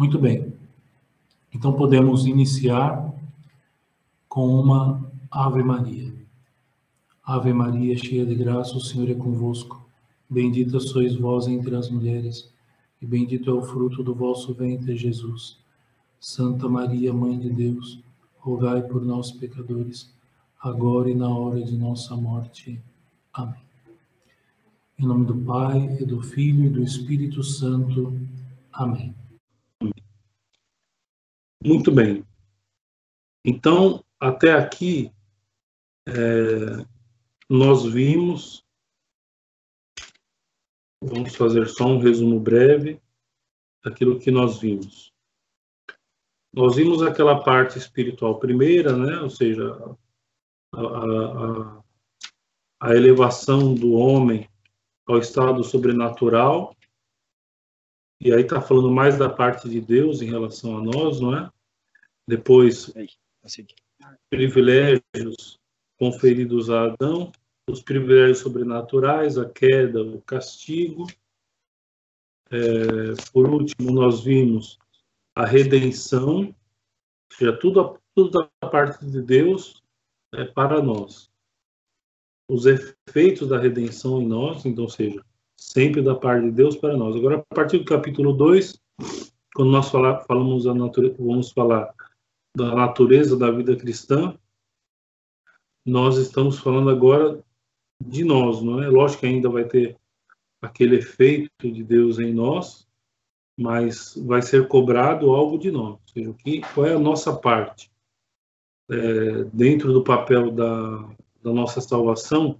Muito bem. Então podemos iniciar com uma Ave Maria. Ave Maria, cheia de graça, o Senhor é convosco. Bendita sois vós entre as mulheres, e bendito é o fruto do vosso ventre, Jesus. Santa Maria, Mãe de Deus, rogai por nós, pecadores, agora e na hora de nossa morte. Amém. Em nome do Pai, e do Filho e do Espírito Santo. Amém. Muito bem. Então, até aqui, é, nós vimos. Vamos fazer só um resumo breve daquilo que nós vimos. Nós vimos aquela parte espiritual primeira, né? ou seja, a, a, a elevação do homem ao estado sobrenatural, e aí está falando mais da parte de Deus em relação a nós, não é? Depois, privilégios conferidos a Adão, os privilégios sobrenaturais, a queda, o castigo. É, por último, nós vimos a redenção, seja, tudo, tudo da parte de Deus é para nós. Os efeitos da redenção em nós, então, ou seja, sempre da parte de Deus para nós. Agora, a partir do capítulo 2, quando nós falar, falamos natureza, vamos falar da natureza da vida cristã, nós estamos falando agora de nós, não é? Lógico que ainda vai ter aquele efeito de Deus em nós, mas vai ser cobrado algo de nós. Ou seja, que, qual é a nossa parte é, dentro do papel da, da nossa salvação?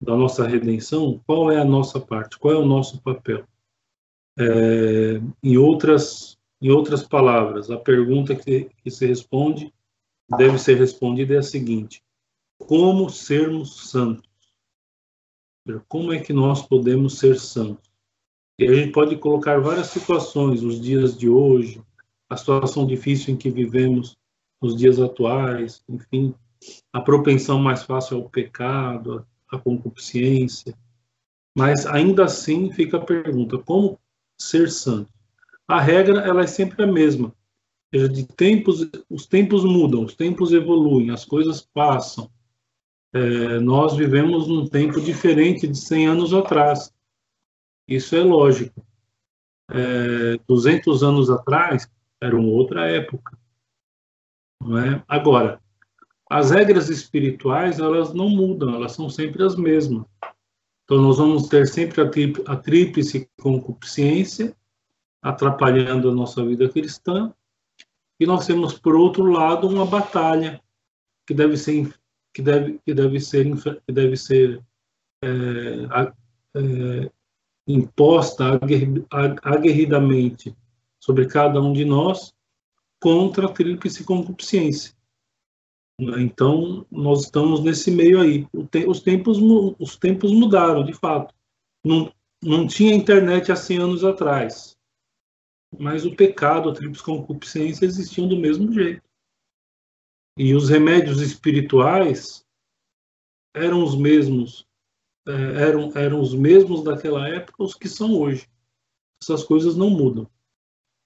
Da nossa redenção, qual é a nossa parte, qual é o nosso papel. É, em, outras, em outras palavras, a pergunta que, que se responde, deve ser respondida é a seguinte: como sermos santos? Como é que nós podemos ser santos? E a gente pode colocar várias situações, os dias de hoje, a situação difícil em que vivemos nos dias atuais, enfim, a propensão mais fácil ao pecado, a concupiscência. Mas ainda assim fica a pergunta: como ser santo? A regra ela é sempre a mesma. Seja, de tempos, os tempos mudam, os tempos evoluem, as coisas passam. É, nós vivemos num tempo diferente de 100 anos atrás. Isso é lógico. É, 200 anos atrás era uma outra época. Não é? Agora, as regras espirituais, elas não mudam, elas são sempre as mesmas. Então, nós vamos ter sempre a, tríplice concupiscência, atrapalhando a nossa vida cristã, e nós temos, por outro lado, uma batalha que deve ser que deve que deve ser que deve ser é, é, imposta aguerridamente sobre cada um de nós contra a tríplice concupiscência. Então, nós estamos nesse meio aí. Os tempos, os tempos mudaram, de fato. Não, não tinha internet há 100 anos atrás. Mas o pecado, a tríplice concupiscência existiam do mesmo jeito. E os remédios espirituais eram os mesmos, é, eram, eram os mesmos daquela época, os que são hoje. Essas coisas não mudam.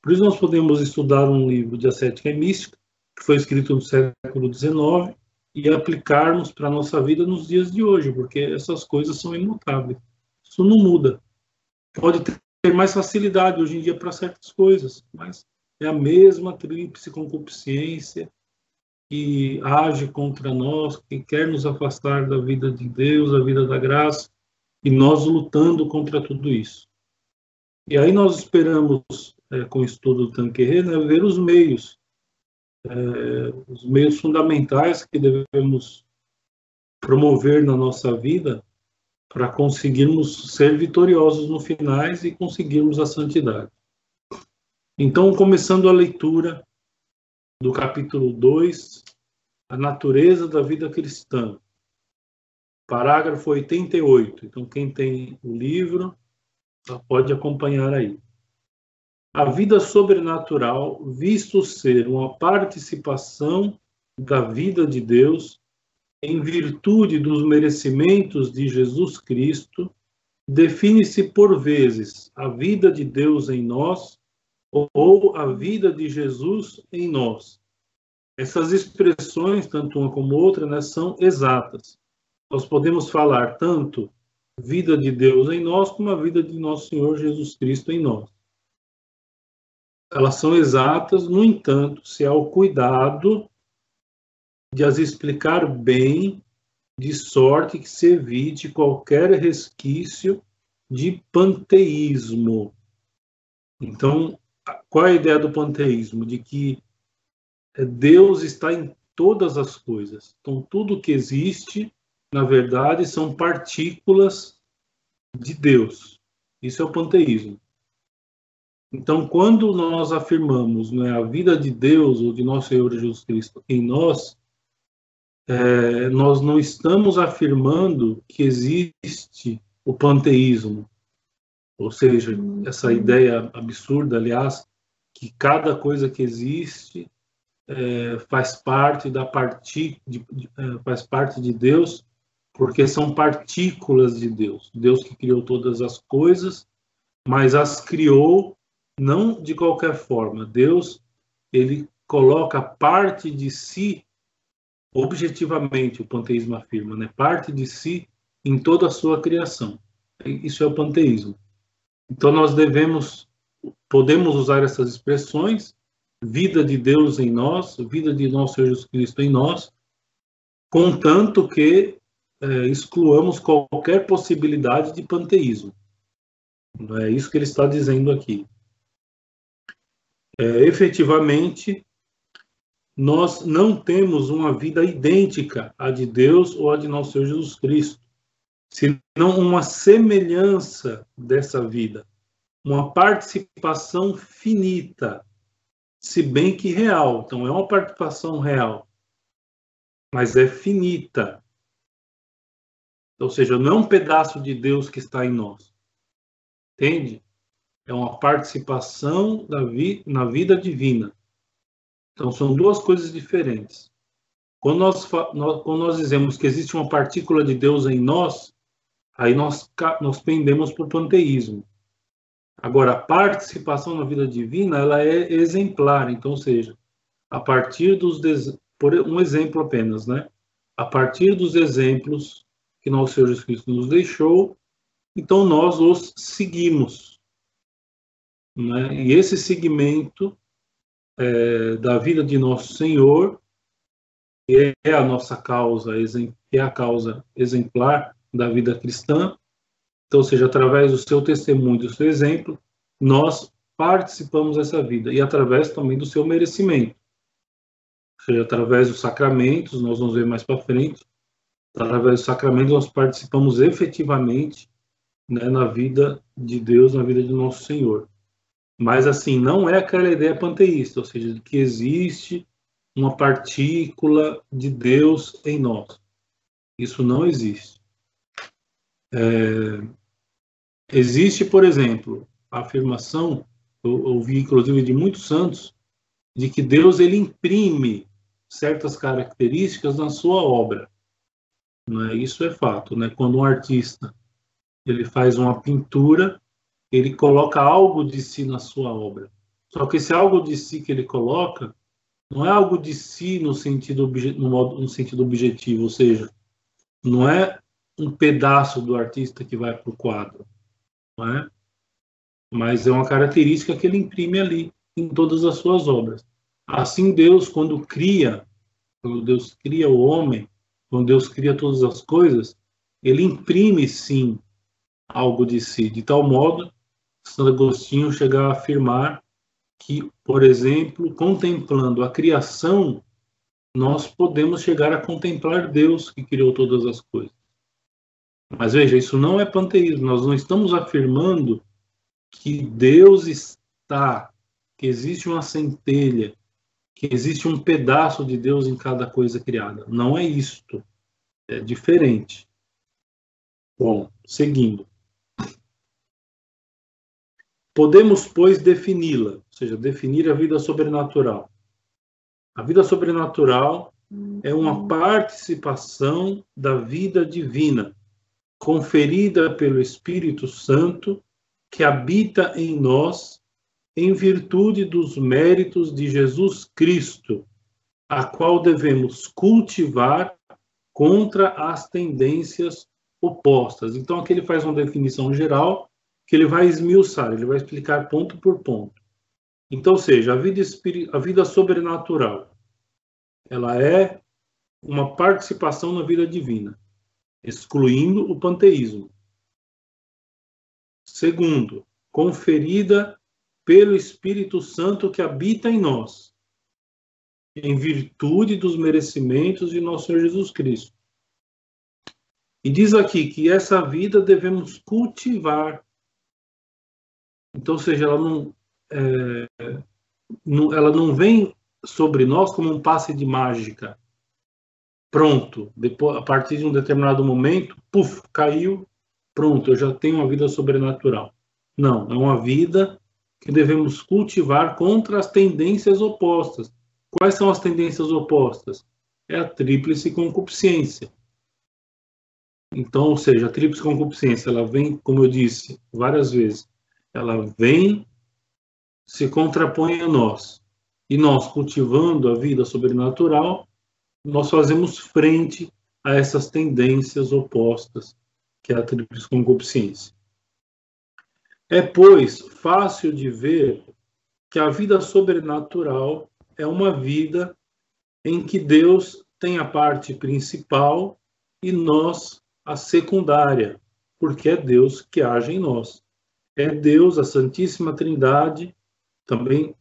Por isso nós podemos estudar um livro de ascética mística, que foi escrito no século XIX, e aplicarmos para a nossa vida nos dias de hoje, porque essas coisas são imutáveis. Isso não muda. Pode ter mais facilidade hoje em dia para certas coisas, mas é a mesma tríplice concupiscência que age contra nós, que quer nos afastar da vida de Deus, da vida da graça, e nós lutando contra tudo isso. E aí nós esperamos, é, com o estudo do Tanquerê, né, ver os meios é, os meios fundamentais que devemos promover na nossa vida para conseguirmos ser vitoriosos no finais e conseguirmos a santidade. Então, começando a leitura do capítulo 2, a natureza da vida cristã. Parágrafo 88. Então, quem tem o livro pode acompanhar aí a vida sobrenatural, visto ser uma participação da vida de Deus, em virtude dos merecimentos de Jesus Cristo, define-se por vezes a vida de Deus em nós ou a vida de Jesus em nós. Essas expressões, tanto uma como outra, né, são exatas. Nós podemos falar tanto vida de Deus em nós como a vida de nosso Senhor Jesus Cristo em nós. Elas são exatas, no entanto, se há o cuidado de as explicar bem, de sorte que se evite qualquer resquício de panteísmo. Então, qual é a ideia do panteísmo? De que Deus está em todas as coisas. Então, tudo que existe, na verdade, são partículas de Deus. Isso é o panteísmo. Então, quando nós afirmamos né, a vida de Deus ou de nosso Senhor Jesus Cristo em nós, é, nós não estamos afirmando que existe o panteísmo, ou seja, essa ideia absurda, aliás, que cada coisa que existe é, faz parte da parte de, é, faz parte de Deus, porque são partículas de Deus. Deus que criou todas as coisas, mas as criou não de qualquer forma. Deus ele coloca parte de si objetivamente, o panteísmo afirma, né? Parte de si em toda a sua criação. Isso é o panteísmo. Então nós devemos podemos usar essas expressões vida de Deus em nós, vida de nosso Jesus Cristo em nós, contanto que é, excluamos qualquer possibilidade de panteísmo. É isso que ele está dizendo aqui. É, efetivamente, nós não temos uma vida idêntica à de Deus ou à de nosso Senhor Jesus Cristo, senão uma semelhança dessa vida, uma participação finita se bem que real. Então, é uma participação real, mas é finita. Ou seja, não é um pedaço de Deus que está em nós. Entende? É uma participação vi na vida divina. Então, são duas coisas diferentes. Quando nós, nós, quando nós dizemos que existe uma partícula de Deus em nós, aí nós, nós pendemos para o panteísmo. Agora, a participação na vida divina, ela é exemplar, então, ou seja, a partir dos por um exemplo apenas, né? A partir dos exemplos que nosso Senhor Jesus Cristo nos deixou, então nós os seguimos, né? E esse seguimento é, da vida de nosso Senhor que é a nossa causa, é a causa exemplar da vida cristã, então, seja, através do seu testemunho, do seu exemplo, nós participamos dessa vida e através também do seu merecimento. Ou seja, através dos sacramentos, nós vamos ver mais para frente, através dos sacramentos nós participamos efetivamente né, na vida de Deus, na vida de nosso Senhor. Mas assim, não é aquela ideia panteísta, ou seja, que existe uma partícula de Deus em nós. Isso não existe. É, Existe, por exemplo, a afirmação, eu ouvi inclusive de muitos santos, de que Deus ele imprime certas características na sua obra. Né? Isso é fato. Né? Quando um artista ele faz uma pintura, ele coloca algo de si na sua obra. Só que esse algo de si que ele coloca não é algo de si no sentido, no, modo, no sentido objetivo, ou seja, não é um pedaço do artista que vai para o quadro não é? mas é uma característica que ele imprime ali em todas as suas obras. Assim Deus, quando cria, quando Deus cria o homem, quando Deus cria todas as coisas, ele imprime sim algo de si, de tal modo Santo Agostinho chega a afirmar que, por exemplo, contemplando a criação, nós podemos chegar a contemplar Deus que criou todas as coisas. Mas veja, isso não é panteísmo. Nós não estamos afirmando que Deus está, que existe uma centelha, que existe um pedaço de Deus em cada coisa criada. Não é isto. É diferente. Bom, seguindo. Podemos, pois, defini-la, ou seja, definir a vida sobrenatural. A vida sobrenatural é uma participação da vida divina conferida pelo Espírito Santo que habita em nós em virtude dos méritos de Jesus Cristo, a qual devemos cultivar contra as tendências opostas. Então, aqui ele faz uma definição geral que ele vai esmiuçar, ele vai explicar ponto por ponto. Então, seja, a vida, a vida sobrenatural, ela é uma participação na vida divina, excluindo o panteísmo. Segundo, conferida pelo Espírito Santo que habita em nós, em virtude dos merecimentos de nosso Senhor Jesus Cristo. E diz aqui que essa vida devemos cultivar. Então, ou seja, ela não, é, não, ela não vem sobre nós como um passe de mágica. Pronto, depois, a partir de um determinado momento, puf, caiu, pronto, eu já tenho uma vida sobrenatural. Não, é uma vida que devemos cultivar contra as tendências opostas. Quais são as tendências opostas? É a tríplice concupiscência. Então, ou seja, a tríplice concupiscência, ela vem, como eu disse várias vezes, ela vem, se contrapõe a nós. E nós, cultivando a vida sobrenatural, nós fazemos frente a essas tendências opostas, que é a tríplice concupiscência. É, pois, fácil de ver que a vida sobrenatural é uma vida em que Deus tem a parte principal e nós a secundária, porque é Deus que age em nós. É Deus, a Santíssima Trindade, também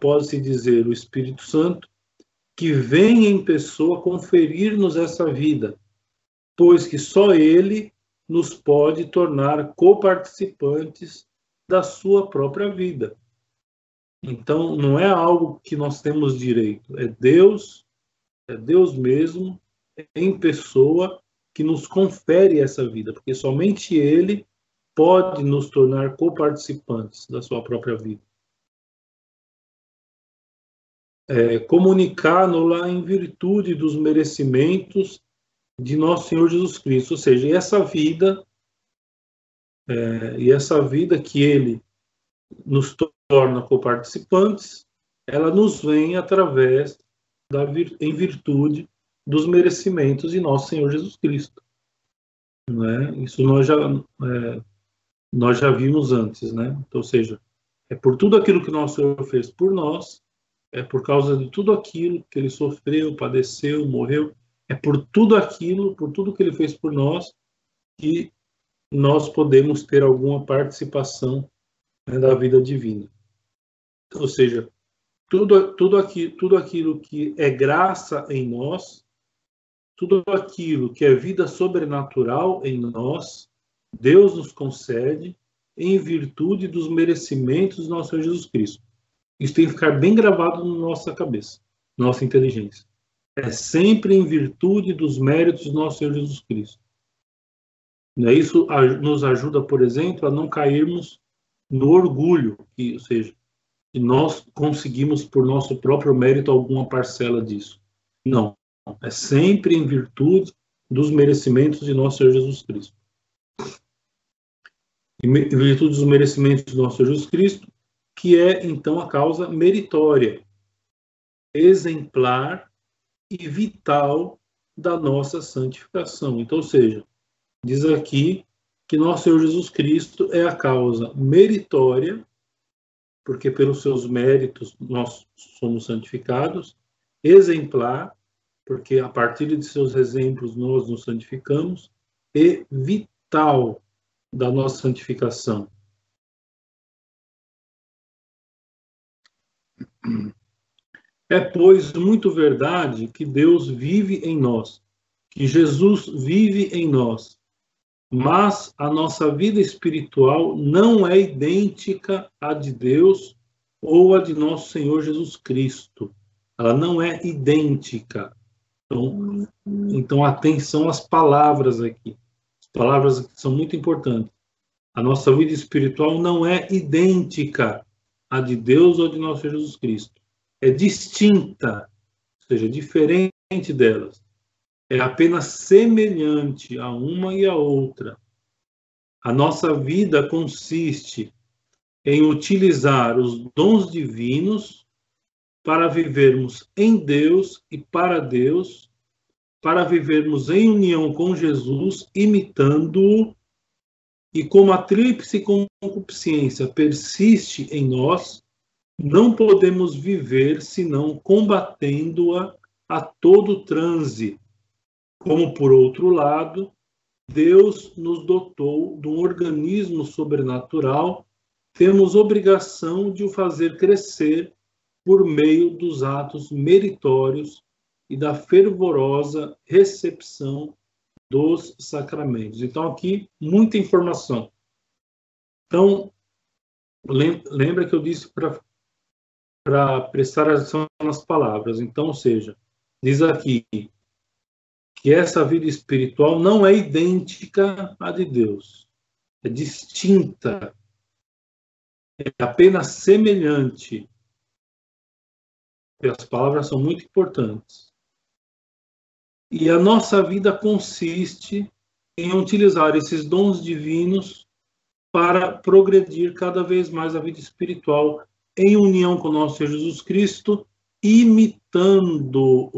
pode-se dizer o Espírito Santo, que vem em pessoa conferir-nos essa vida, pois que só Ele nos pode tornar coparticipantes da sua própria vida. Então, não é algo que nós temos direito, é Deus, é Deus mesmo, em pessoa, que nos confere essa vida, porque somente Ele pode nos tornar coparticipantes da sua própria vida. É, Comunicar-nos-la em virtude dos merecimentos de nosso Senhor Jesus Cristo, ou seja, essa vida é, e essa vida que Ele nos torna coparticipantes, ela nos vem através da em virtude dos merecimentos de nosso Senhor Jesus Cristo. Né? Isso nós já, é, nós já vimos antes, né? Então, ou seja, é por tudo aquilo que nosso Senhor fez por nós, é por causa de tudo aquilo que ele sofreu, padeceu, morreu, é por tudo aquilo, por tudo que ele fez por nós, que nós podemos ter alguma participação né, da vida divina. Ou seja, tudo, tudo, aqui, tudo aquilo que é graça em nós, tudo aquilo que é vida sobrenatural em nós, Deus nos concede em virtude dos merecimentos do nosso Senhor Jesus Cristo. Isso tem que ficar bem gravado na nossa cabeça, nossa inteligência. É sempre em virtude dos méritos do nosso Senhor Jesus Cristo. Né, isso nos ajuda, por exemplo, a não cairmos no orgulho, ou seja, que nós conseguimos por nosso próprio mérito alguma parcela disso. Não. É sempre em virtude dos merecimentos de nosso Senhor Jesus Cristo. Em virtude dos merecimentos de nosso Jesus Cristo, que é então a causa meritória, exemplar e vital da nossa santificação. Então, ou seja, diz aqui que nosso Senhor Jesus Cristo é a causa meritória, porque pelos seus méritos nós somos santificados, exemplar, porque a partir de seus exemplos nós nos santificamos, e vital da nossa santificação. É, pois, muito verdade que Deus vive em nós, que Jesus vive em nós, mas a nossa vida espiritual não é idêntica à de Deus ou à de nosso Senhor Jesus Cristo. Ela não é idêntica. Então, então, atenção às palavras aqui. As palavras aqui são muito importantes. A nossa vida espiritual não é idêntica à de Deus ou de nosso Jesus Cristo. É distinta, ou seja, diferente delas. É apenas semelhante a uma e a outra. A nossa vida consiste em utilizar os dons divinos para vivermos em Deus e para Deus, para vivermos em união com Jesus, imitando-o, e como a tríplice concupiscência persiste em nós, não podemos viver senão combatendo-a a todo transe. Como, por outro lado, Deus nos dotou de um organismo sobrenatural, temos obrigação de o fazer crescer por meio dos atos meritórios e da fervorosa recepção dos sacramentos. Então, aqui, muita informação. Então, lembra que eu disse para prestar atenção nas palavras. Então, ou seja, diz aqui que essa vida espiritual não é idêntica à de Deus, é distinta, é apenas semelhante. E as palavras são muito importantes. E a nossa vida consiste em utilizar esses dons divinos para progredir cada vez mais a vida espiritual em união com o nosso Jesus Cristo, imitando-o.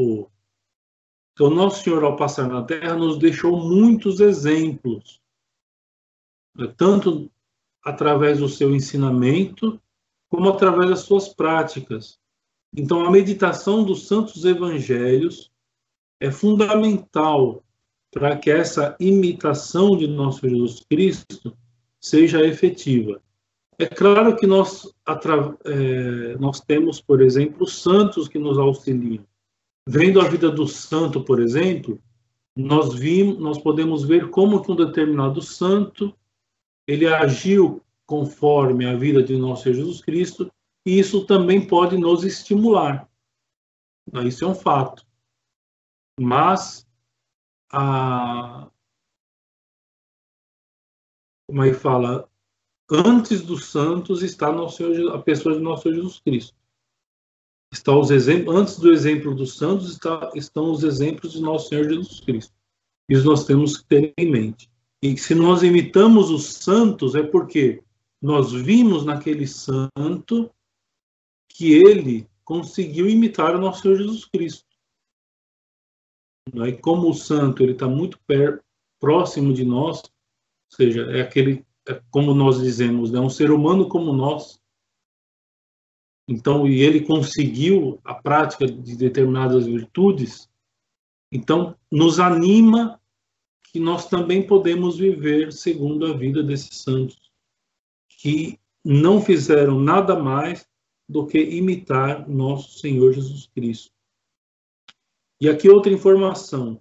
Então, nosso Senhor, ao passar na Terra, nos deixou muitos exemplos, né, tanto através do seu ensinamento, como através das suas práticas. Então, a meditação dos santos evangelhos é fundamental para que essa imitação de nosso Jesus Cristo seja efetiva. É claro que nós, é, nós temos, por exemplo, santos que nos auxiliam. Vendo a vida do santo, por exemplo, nós vimos, nós podemos ver como que um determinado santo ele agiu conforme a vida de nosso Jesus Cristo, e isso também pode nos estimular. Isso é um fato. Mas a como é que fala? Antes dos santos está nosso, a pessoa de nosso Jesus Cristo. Está os exemplos, antes do exemplo dos santos está, estão os exemplos de nosso Senhor Jesus Cristo. Isso nós temos que ter em mente. E se nós imitamos os santos é porque nós vimos naquele santo que ele conseguiu imitar o nosso Senhor Jesus Cristo. E como o santo ele está muito per, próximo de nós, ou seja, é aquele, é como nós dizemos, né, um ser humano como nós. Então, e ele conseguiu a prática de determinadas virtudes, então nos anima que nós também podemos viver segundo a vida desses santos, que não fizeram nada mais do que imitar nosso Senhor Jesus Cristo. E aqui outra informação.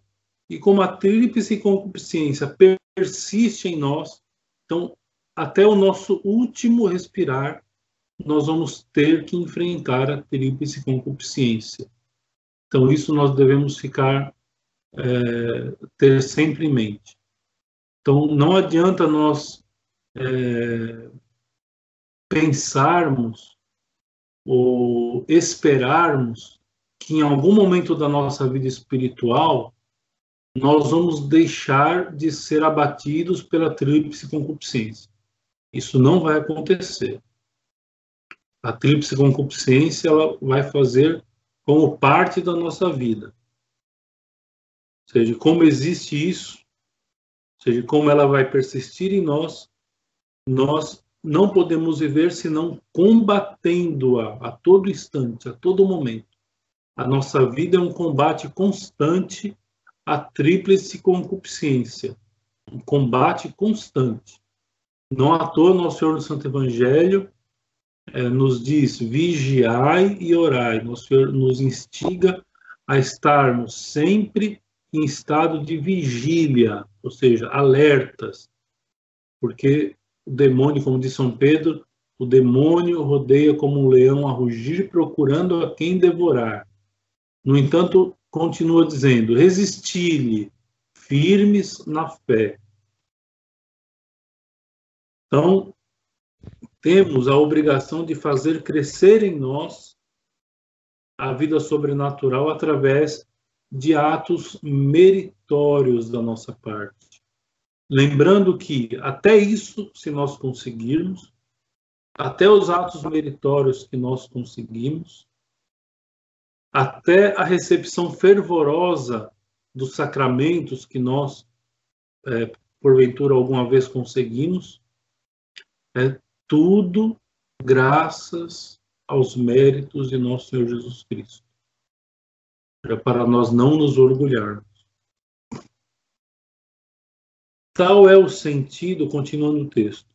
E como a tríplice concupiscência persiste em nós, então até o nosso último respirar, nós vamos ter que enfrentar a tríplice concupiscência. Então isso nós devemos ficar é, ter sempre em mente. Então não adianta nós é, pensarmos ou esperarmos que em algum momento da nossa vida espiritual nós vamos deixar de ser abatidos pela tríplice concupiscência. Isso não vai acontecer. A tríplice concupiscência ela vai fazer como parte da nossa vida. Ou seja, como existe isso, ou seja, como ela vai persistir em nós, nós não podemos viver senão combatendo-a a todo instante, a todo momento. A nossa vida é um combate constante à tríplice concupiscência. Um combate constante. Não à toa, nosso Senhor no Santo Evangelho é, nos diz: vigiai e orai. Nosso Senhor nos instiga a estarmos sempre em estado de vigília, ou seja, alertas, porque o demônio, como diz São Pedro, o demônio rodeia como um leão a rugir, procurando a quem devorar. No entanto, continua dizendo: resisti-lhe, firmes na fé. Então, temos a obrigação de fazer crescer em nós a vida sobrenatural através de atos meritórios da nossa parte. Lembrando que, até isso, se nós conseguirmos, até os atos meritórios que nós conseguimos, até a recepção fervorosa dos sacramentos que nós, é, porventura, alguma vez conseguimos, é tudo graças aos méritos de nosso Senhor Jesus Cristo. É para nós não nos orgulharmos. Tal é o sentido, continuando o texto,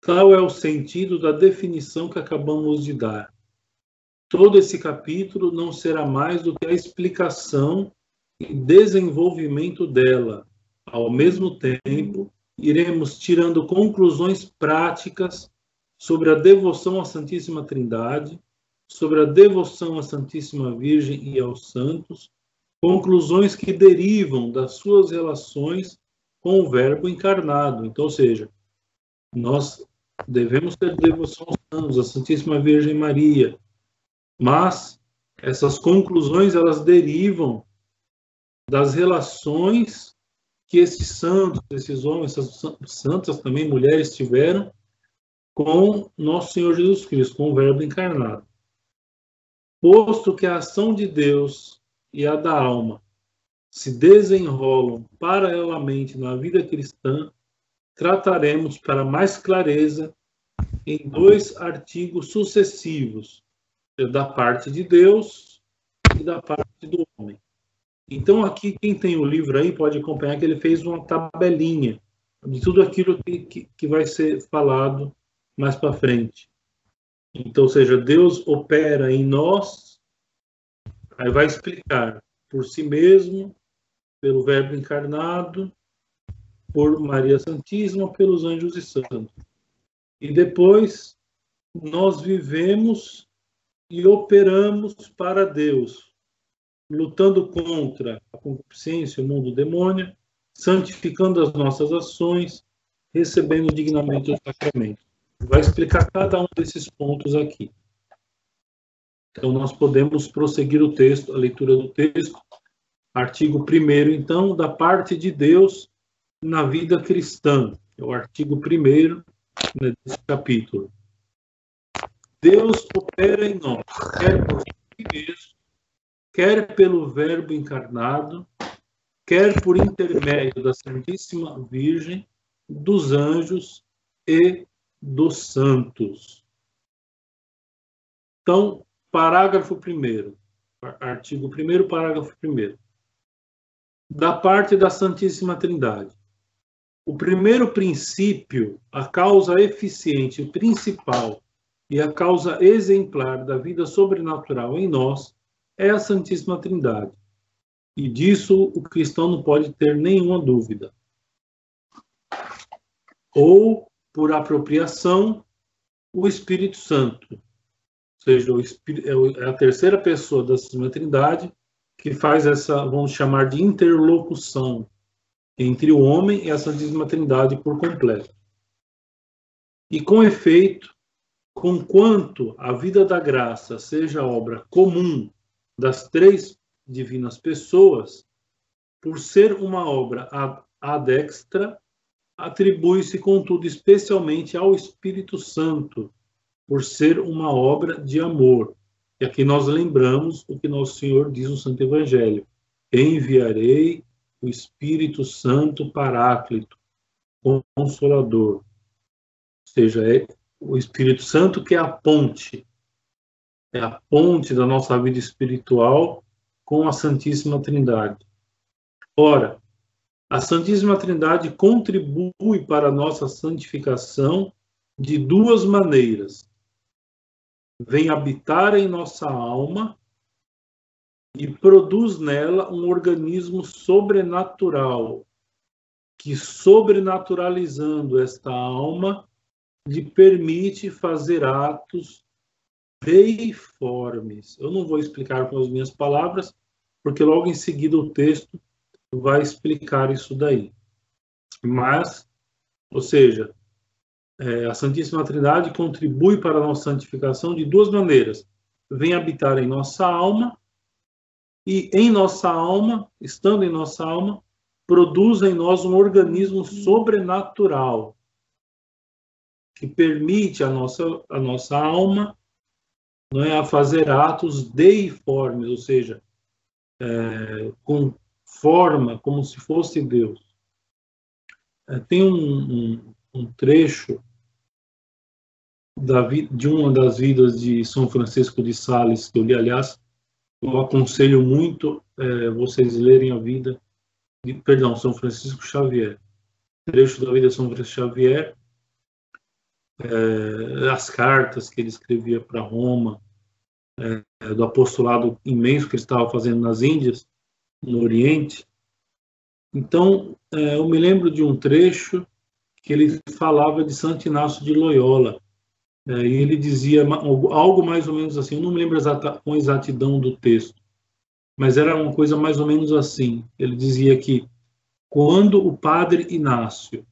tal é o sentido da definição que acabamos de dar. Todo esse capítulo não será mais do que a explicação e desenvolvimento dela. Ao mesmo tempo, iremos tirando conclusões práticas sobre a devoção à Santíssima Trindade, sobre a devoção à Santíssima Virgem e aos santos, conclusões que derivam das suas relações com o Verbo encarnado. Então, ou seja, nós devemos ter devoção aos santos, à Santíssima Virgem Maria, mas essas conclusões elas derivam das relações que esses santos, esses homens, essas santas também mulheres tiveram com nosso Senhor Jesus Cristo, com o Verbo encarnado. Posto que a ação de Deus e a da alma se desenrolam paralelamente na vida cristã, trataremos para mais clareza em dois artigos sucessivos, da parte de Deus e da parte do homem. Então, aqui, quem tem o livro aí pode acompanhar que ele fez uma tabelinha de tudo aquilo que, que, que vai ser falado mais para frente. Então, ou seja, Deus opera em nós, aí vai explicar por si mesmo, pelo Verbo encarnado, por Maria Santíssima, pelos anjos e santos. E depois nós vivemos e operamos para Deus, lutando contra a concupiscência, o mundo demônio, santificando as nossas ações, recebendo dignamente o sacramento. Vai explicar cada um desses pontos aqui. Então, nós podemos prosseguir o texto, a leitura do texto, Artigo 1, então, da parte de Deus na vida cristã. É o artigo 1 né, desse capítulo. Deus opera em nós, quer por si mesmo, quer pelo Verbo encarnado, quer por intermédio da Santíssima Virgem, dos anjos e dos santos. Então, parágrafo 1. Artigo 1, parágrafo 1 da parte da Santíssima Trindade. O primeiro princípio, a causa eficiente principal e a causa exemplar da vida sobrenatural em nós é a Santíssima Trindade. E disso o cristão não pode ter nenhuma dúvida. Ou, por apropriação, o Espírito Santo. Ou seja, é, é a terceira pessoa da Santíssima Trindade que faz essa, vamos chamar de interlocução entre o homem e a Santíssima Trindade por completo. E com efeito, conquanto a vida da graça seja obra comum das três divinas pessoas, por ser uma obra adextra, atribui-se, contudo, especialmente ao Espírito Santo, por ser uma obra de amor, e aqui nós lembramos o que nosso Senhor diz no Santo Evangelho: enviarei o Espírito Santo Paráclito, Consolador. Ou seja, é o Espírito Santo que é a ponte, é a ponte da nossa vida espiritual com a Santíssima Trindade. Ora, a Santíssima Trindade contribui para a nossa santificação de duas maneiras vem habitar em nossa alma e produz nela um organismo sobrenatural que, sobrenaturalizando esta alma, lhe permite fazer atos deiformes. Eu não vou explicar com as minhas palavras, porque logo em seguida o texto vai explicar isso daí. Mas, ou seja, é, a Santíssima Trindade contribui para a nossa santificação de duas maneiras. Vem habitar em nossa alma e em nossa alma, estando em nossa alma, produz em nós um organismo sobrenatural que permite a nossa, a nossa alma não é, a fazer atos deiformes, ou seja, é, com forma como se fosse Deus. É, tem um, um, um trecho da, de uma das vidas de São Francisco de Sales, que eu li, aliás, eu aconselho muito é, vocês lerem a vida de, perdão, São Francisco Xavier. Trecho da vida de São Francisco Xavier, é, as cartas que ele escrevia para Roma, é, do apostolado imenso que ele estava fazendo nas Índias, no Oriente. Então, é, eu me lembro de um trecho que ele falava de Santo Inácio de Loyola. É, e ele dizia algo mais ou menos assim, eu não me lembro exata, com exatidão do texto, mas era uma coisa mais ou menos assim. Ele dizia que quando o padre Inácio,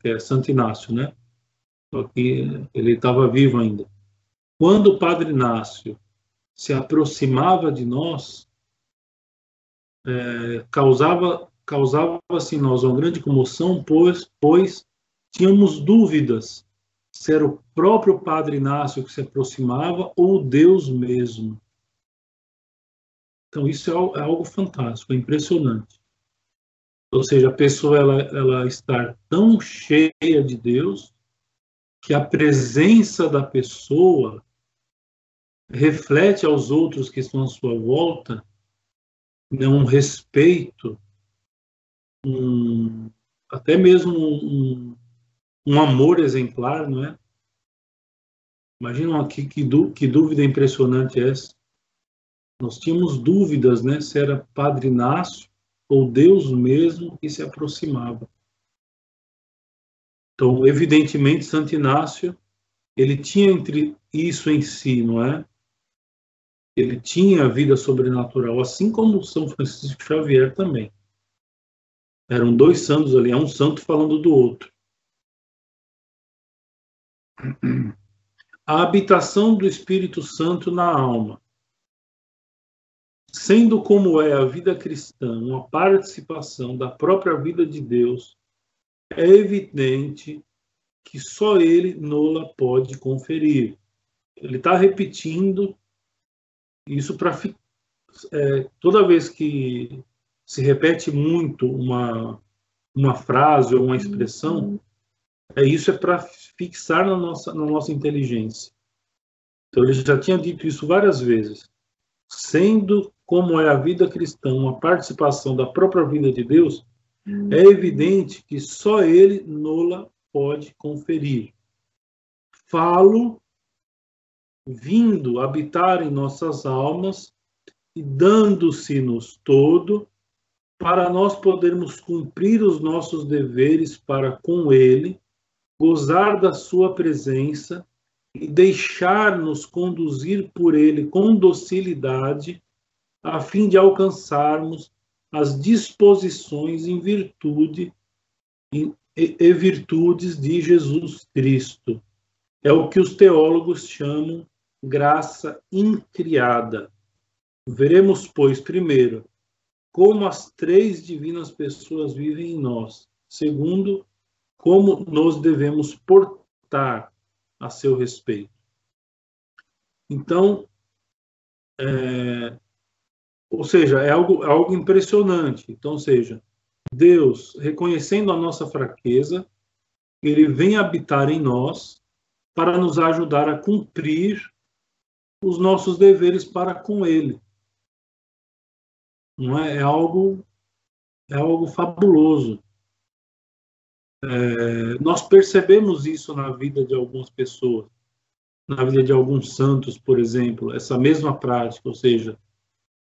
que é Santo Inácio, né? Só que ele estava vivo ainda. Quando o padre Inácio se aproximava de nós, é, causava causava-se em nós uma grande comoção, pois, pois tínhamos dúvidas se era o próprio Padre Inácio que se aproximava ou Deus mesmo. Então isso é, é algo fantástico, é impressionante. Ou seja, a pessoa ela, ela tão cheia de Deus que a presença da pessoa reflete aos outros que estão à sua volta né, um respeito, um, até mesmo um, um amor exemplar, não é? Imagina aqui que, que dúvida impressionante é essa. Nós tínhamos dúvidas, né, se era Padre Inácio ou Deus mesmo que se aproximava. Então, evidentemente, Santo Inácio, ele tinha entre isso em si, não é? Ele tinha a vida sobrenatural, assim como São Francisco Xavier também. Eram dois santos ali, é um santo falando do outro. A habitação do Espírito Santo na alma sendo como é a vida cristã uma participação da própria vida de Deus, é evidente que só Ele nola pode conferir. Ele está repetindo isso para é, toda vez que se repete muito uma uma frase ou uma expressão, é isso é para fixar na nossa na nossa inteligência. Então ele já tinha dito isso várias vezes. Sendo como é a vida cristã, uma participação da própria vida de Deus. É evidente que só Ele nola pode conferir. Falo vindo habitar em nossas almas e dando-se-nos todo para nós podermos cumprir os nossos deveres para com Ele, gozar da Sua presença e deixar-nos conduzir por Ele com docilidade a fim de alcançarmos as disposições em virtude e, e virtudes de Jesus Cristo. É o que os teólogos chamam graça incriada. Veremos, pois, primeiro, como as três divinas pessoas vivem em nós. Segundo, como nos devemos portar a seu respeito. Então, é, ou seja, é algo, é algo impressionante. Então, seja, Deus, reconhecendo a nossa fraqueza, ele vem habitar em nós para nos ajudar a cumprir os nossos deveres para com ele. Não é, é algo é algo fabuloso. É, nós percebemos isso na vida de algumas pessoas, na vida de alguns santos, por exemplo, essa mesma prática, ou seja,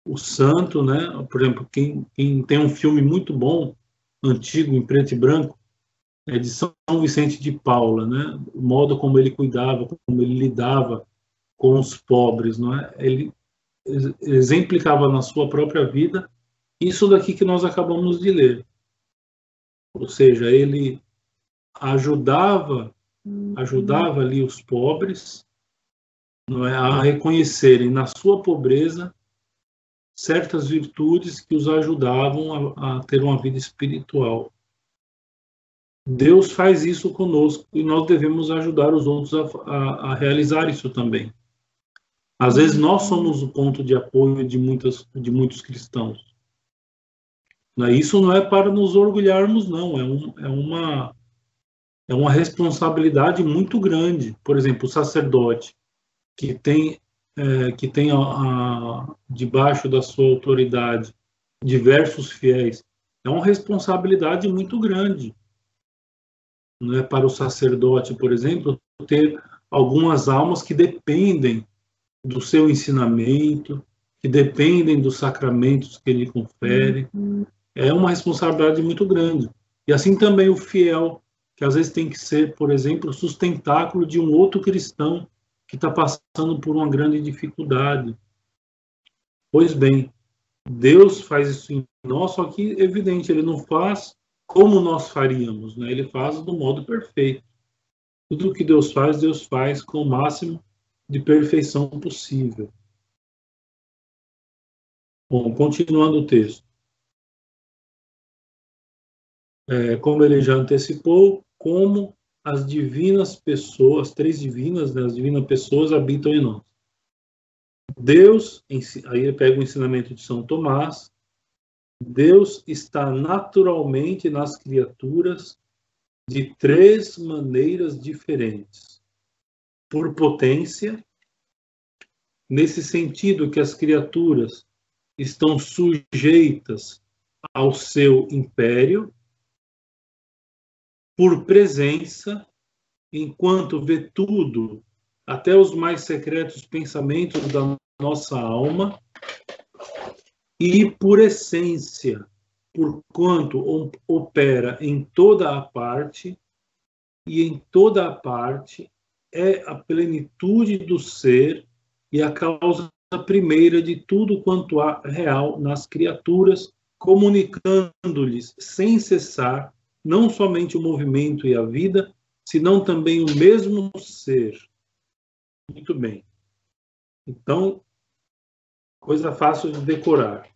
o santo, né? Por exemplo, quem, quem tem um filme muito bom, antigo, em preto e branco, é de São Vicente de Paula, né? O modo como ele cuidava, como ele lidava com os pobres, não é? Ele exemplificava na sua própria vida isso daqui que nós acabamos de ler. Ou seja, ele ajudava, ajudava ali os pobres, não é, a reconhecerem na sua pobreza certas virtudes que os ajudavam a, a ter uma vida espiritual. Deus faz isso conosco e nós devemos ajudar os outros a, a, a realizar isso também. Às vezes nós somos o ponto de apoio de, muitas, de muitos cristãos. Né? Isso não é para nos orgulharmos, não. É, um, é, uma, é uma responsabilidade muito grande. Por exemplo, o sacerdote, que tem, é, que tem a, a, debaixo da sua autoridade diversos fiéis, é uma responsabilidade muito grande. Não é para o sacerdote, por exemplo, ter algumas almas que dependem do seu ensinamento, que dependem dos sacramentos que ele confere. Uhum. É uma responsabilidade muito grande. E assim também o fiel, que às vezes tem que ser, por exemplo, sustentáculo de um outro cristão que está passando por uma grande dificuldade. Pois bem, Deus faz isso em nós, só que, evidente, ele não faz como nós faríamos, né? ele faz do modo perfeito. Tudo que Deus faz, Deus faz com o máximo de perfeição possível. Bom, continuando o texto. É, como ele já antecipou, como as divinas pessoas, as três divinas, né, as divinas pessoas habitam em nós. Deus, aí ele pega o ensinamento de São Tomás, Deus está naturalmente nas criaturas de três maneiras diferentes por potência, nesse sentido que as criaturas estão sujeitas ao seu império, por presença, enquanto vê tudo, até os mais secretos pensamentos da nossa alma, e por essência, por quanto opera em toda a parte, e em toda a parte é a plenitude do ser e a causa primeira de tudo quanto há real nas criaturas, comunicando-lhes sem cessar não somente o movimento e a vida, senão também o mesmo ser. Muito bem. Então, coisa fácil de decorar.